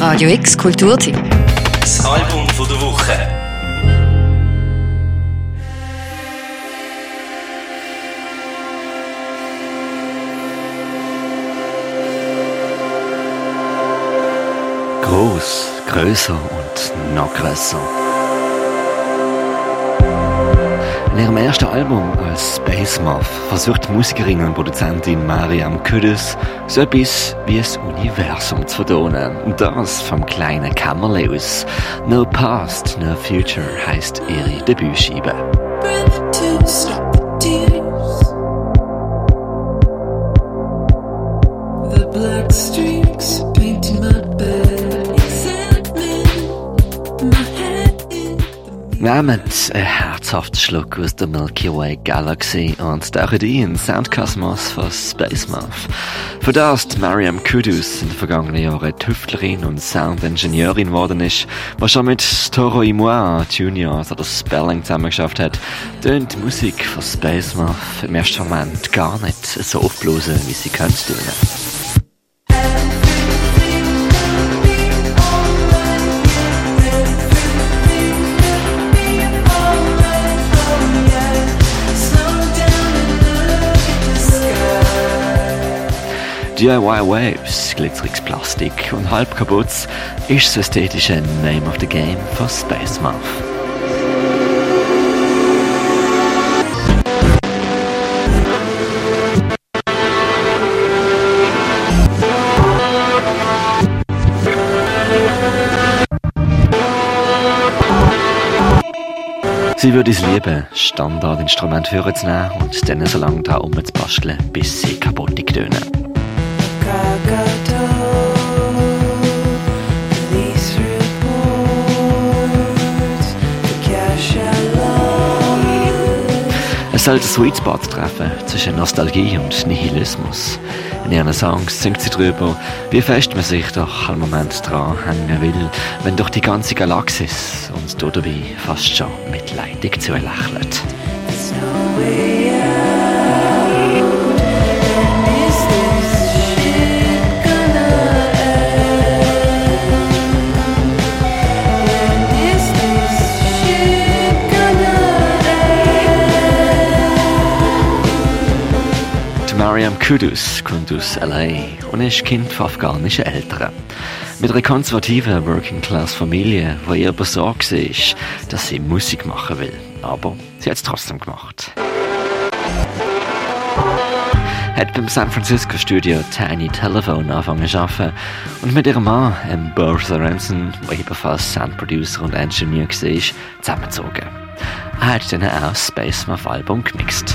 Radio X Kulturteam. Das Album von der Woche. Groß, größer und noch größer. Ihrem ersten Album als Space Moth versucht Musikerin und Produzentin Mariam Kudus so etwas wie das Universum zu vertonen. Und das vom kleinen Kämmerle aus. No Past, No Future heißt ihre Debütscheibe. Nehmt einen herzhaften Schluck aus der Milky Way Galaxy und taucht ein in Soundkosmos von Space Moth. Für das Mariam Kudus in den vergangenen Jahren Tüftlerin und Soundingenieurin geworden ist, was schon mit Toro Imoa Junior oder Spelling zusammengeschafft hat, tönt die Musik von Space Moth im ersten Moment gar nicht so aufblasen, wie sie könnte DIY Waves, glitzeriges Plastik und halb kaputt ist das ästhetische Name of the Game von Space Moth. Sie würde es lieben, Standardinstrument vorzunehmen und dann so lange da rumzubasteln, bis sie kaputt tönen. Es soll den Sweet Spot treffen zwischen Nostalgie und Nihilismus. In ihren Songs singt sie darüber, wie fest man sich doch einen Moment dran hängen will, wenn doch die ganze Galaxis uns dabei fast schon mitleidig zulächelt. Mariam Kudus kommt aus L.A. und ist Kind von afghanischen Eltern. Mit einer konservativen Working-Class-Familie, die ihr besorgt war, dass sie Musik machen will. Aber sie hat es trotzdem gemacht. Hat beim San Francisco Studio Tiny Telephone angefangen zu arbeiten und mit ihrem Mann, ähm, Bertha Ranson, der ebenfalls Soundproducer und Engineer war, zusammengezogen. Er hat dann auch Space Moth Album gemixt.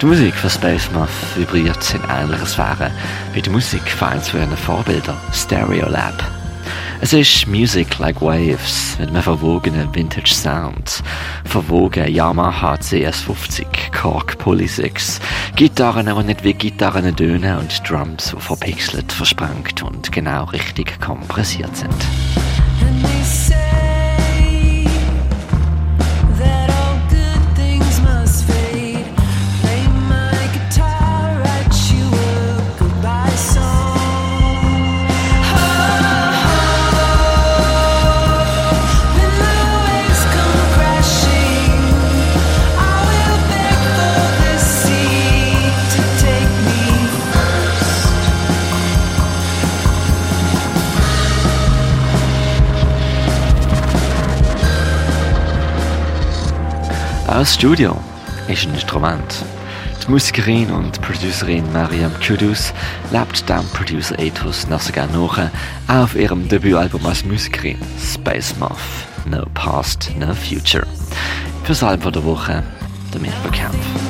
Die Musik von Space Moth vibriert in ähnlicher Sphäre wie die Musik von eines von ihren Vorbildern, Stereolab. Es ist Music like Waves mit einem verwogenen Vintage Sound, verwogen Yamaha CS50, Korg Polysix, Gitarren, die nicht wie Gitarren tönen und Drums, die verpixelt, versprengt und genau richtig kompressiert sind. Auch das Studio ist ein Instrument. Die Musikerin und Producerin Mariam Kudus lebt dem Producer Ethos noch sogar nach, auf ihrem Debütalbum als Musikerin Space Moth, No Past, No Future. Für das Album der Woche, der Mirko Kempf.